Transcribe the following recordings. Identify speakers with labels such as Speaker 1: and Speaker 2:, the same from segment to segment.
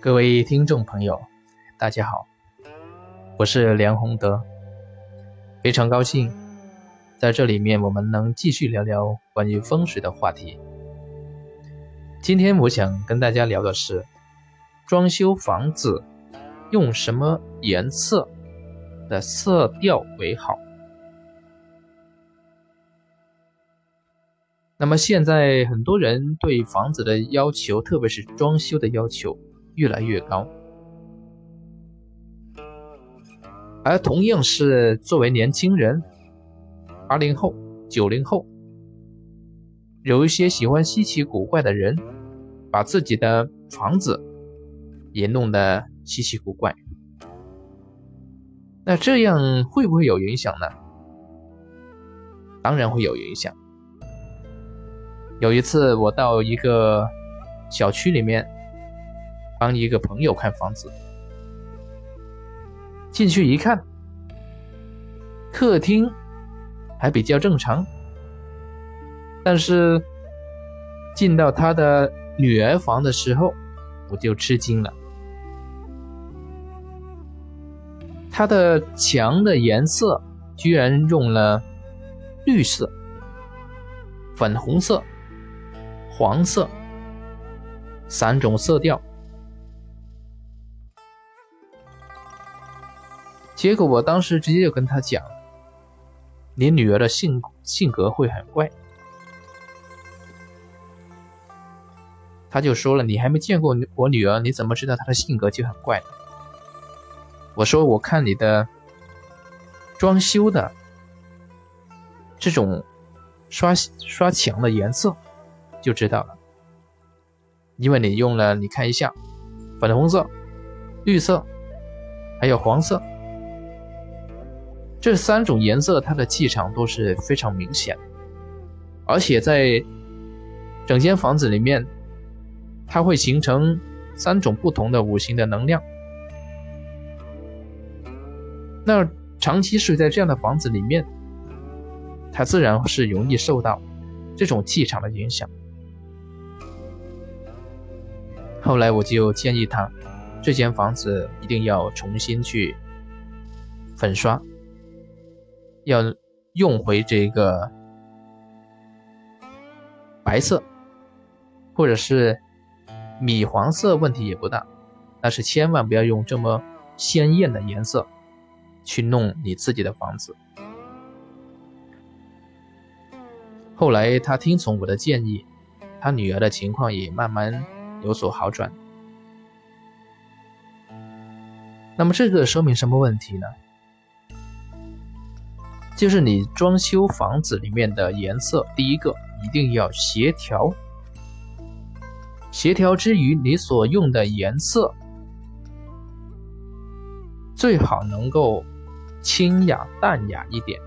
Speaker 1: 各位听众朋友，大家好，我是梁宏德，非常高兴在这里面我们能继续聊聊关于风水的话题。今天我想跟大家聊的是，装修房子用什么颜色的色调为好？那么现在很多人对房子的要求，特别是装修的要求。越来越高，而同样是作为年轻人，八零后、九零后，有一些喜欢稀奇古怪的人，把自己的房子也弄得稀奇古怪。那这样会不会有影响呢？当然会有影响。有一次我到一个小区里面。帮一个朋友看房子，进去一看，客厅还比较正常，但是进到他的女儿房的时候，我就吃惊了。他的墙的颜色居然用了绿色、粉红色、黄色三种色调。结果我当时直接就跟他讲：“你女儿的性性格会很怪。”他就说了：“你还没见过我女儿，你怎么知道她的性格就很怪？”我说：“我看你的装修的这种刷刷墙的颜色就知道了，因为你用了，你看一下，粉红色、绿色，还有黄色。”这三种颜色，它的气场都是非常明显，而且在整间房子里面，它会形成三种不同的五行的能量。那长期睡在这样的房子里面，它自然是容易受到这种气场的影响。后来我就建议他，这间房子一定要重新去粉刷。要用回这个白色，或者是米黄色，问题也不大。但是千万不要用这么鲜艳的颜色去弄你自己的房子。后来他听从我的建议，他女儿的情况也慢慢有所好转。那么这个说明什么问题呢？就是你装修房子里面的颜色，第一个一定要协调。协调之余，你所用的颜色最好能够清雅淡雅一点，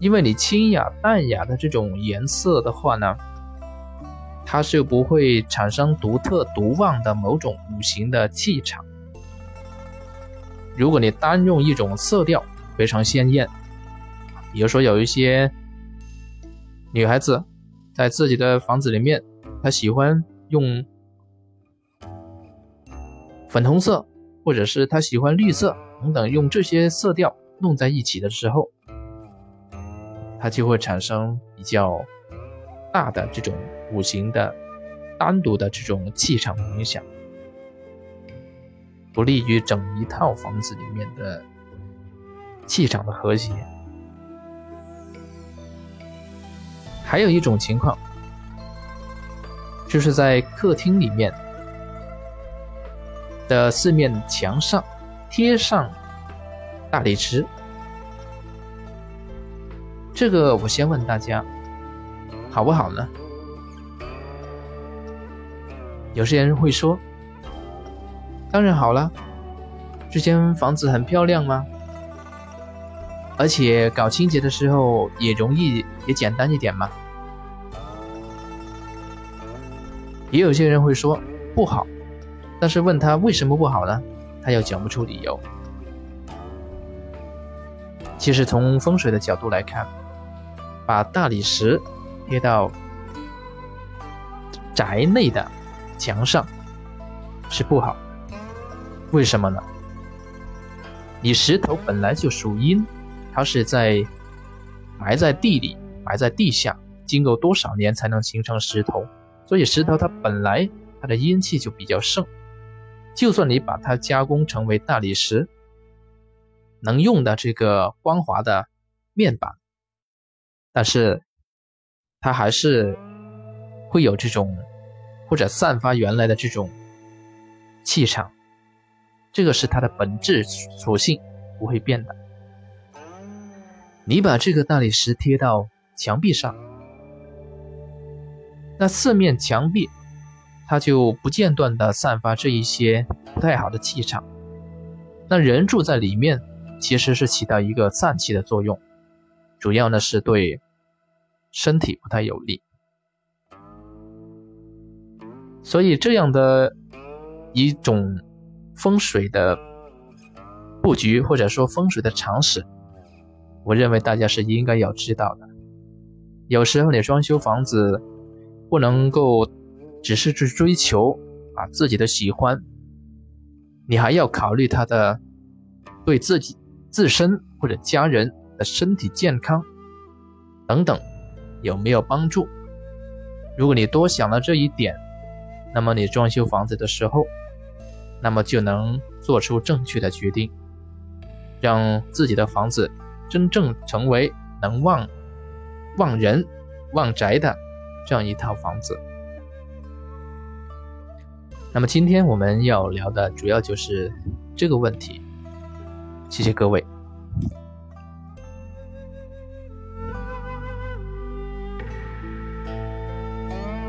Speaker 1: 因为你清雅淡雅的这种颜色的话呢，它是不会产生独特独旺的某种五行的气场。如果你单用一种色调，非常鲜艳，比如说有一些女孩子在自己的房子里面，她喜欢用粉红色，或者是她喜欢绿色等等，用这些色调弄在一起的时候，它就会产生比较大的这种五行的单独的这种气场影响，不利于整一套房子里面的。气场的和谐，还有一种情况，就是在客厅里面的四面墙上贴上大理石。这个我先问大家，好不好呢？有些人会说，当然好了，这间房子很漂亮吗？而且搞清洁的时候也容易也简单一点嘛。也有些人会说不好，但是问他为什么不好呢？他又讲不出理由。其实从风水的角度来看，把大理石贴到宅内的墙上，是不好。为什么呢？你石头本来就属阴，它是在埋在地里、埋在地下，经过多少年才能形成石头？所以石头它本来它的阴气就比较盛。就算你把它加工成为大理石，能用的这个光滑的面板，但是它还是会有这种或者散发原来的这种气场。这个是它的本质属性，不会变的。你把这个大理石贴到墙壁上，那四面墙壁它就不间断的散发这一些不太好的气场。那人住在里面，其实是起到一个散气的作用，主要呢是对身体不太有利。所以这样的一种。风水的布局，或者说风水的常识，我认为大家是应该要知道的。有时候你装修房子，不能够只是去追求啊自己的喜欢，你还要考虑它的对自己自身或者家人的身体健康等等有没有帮助。如果你多想了这一点，那么你装修房子的时候。那么就能做出正确的决定，让自己的房子真正成为能旺、旺人、旺宅的这样一套房子。那么今天我们要聊的主要就是这个问题。谢谢各位。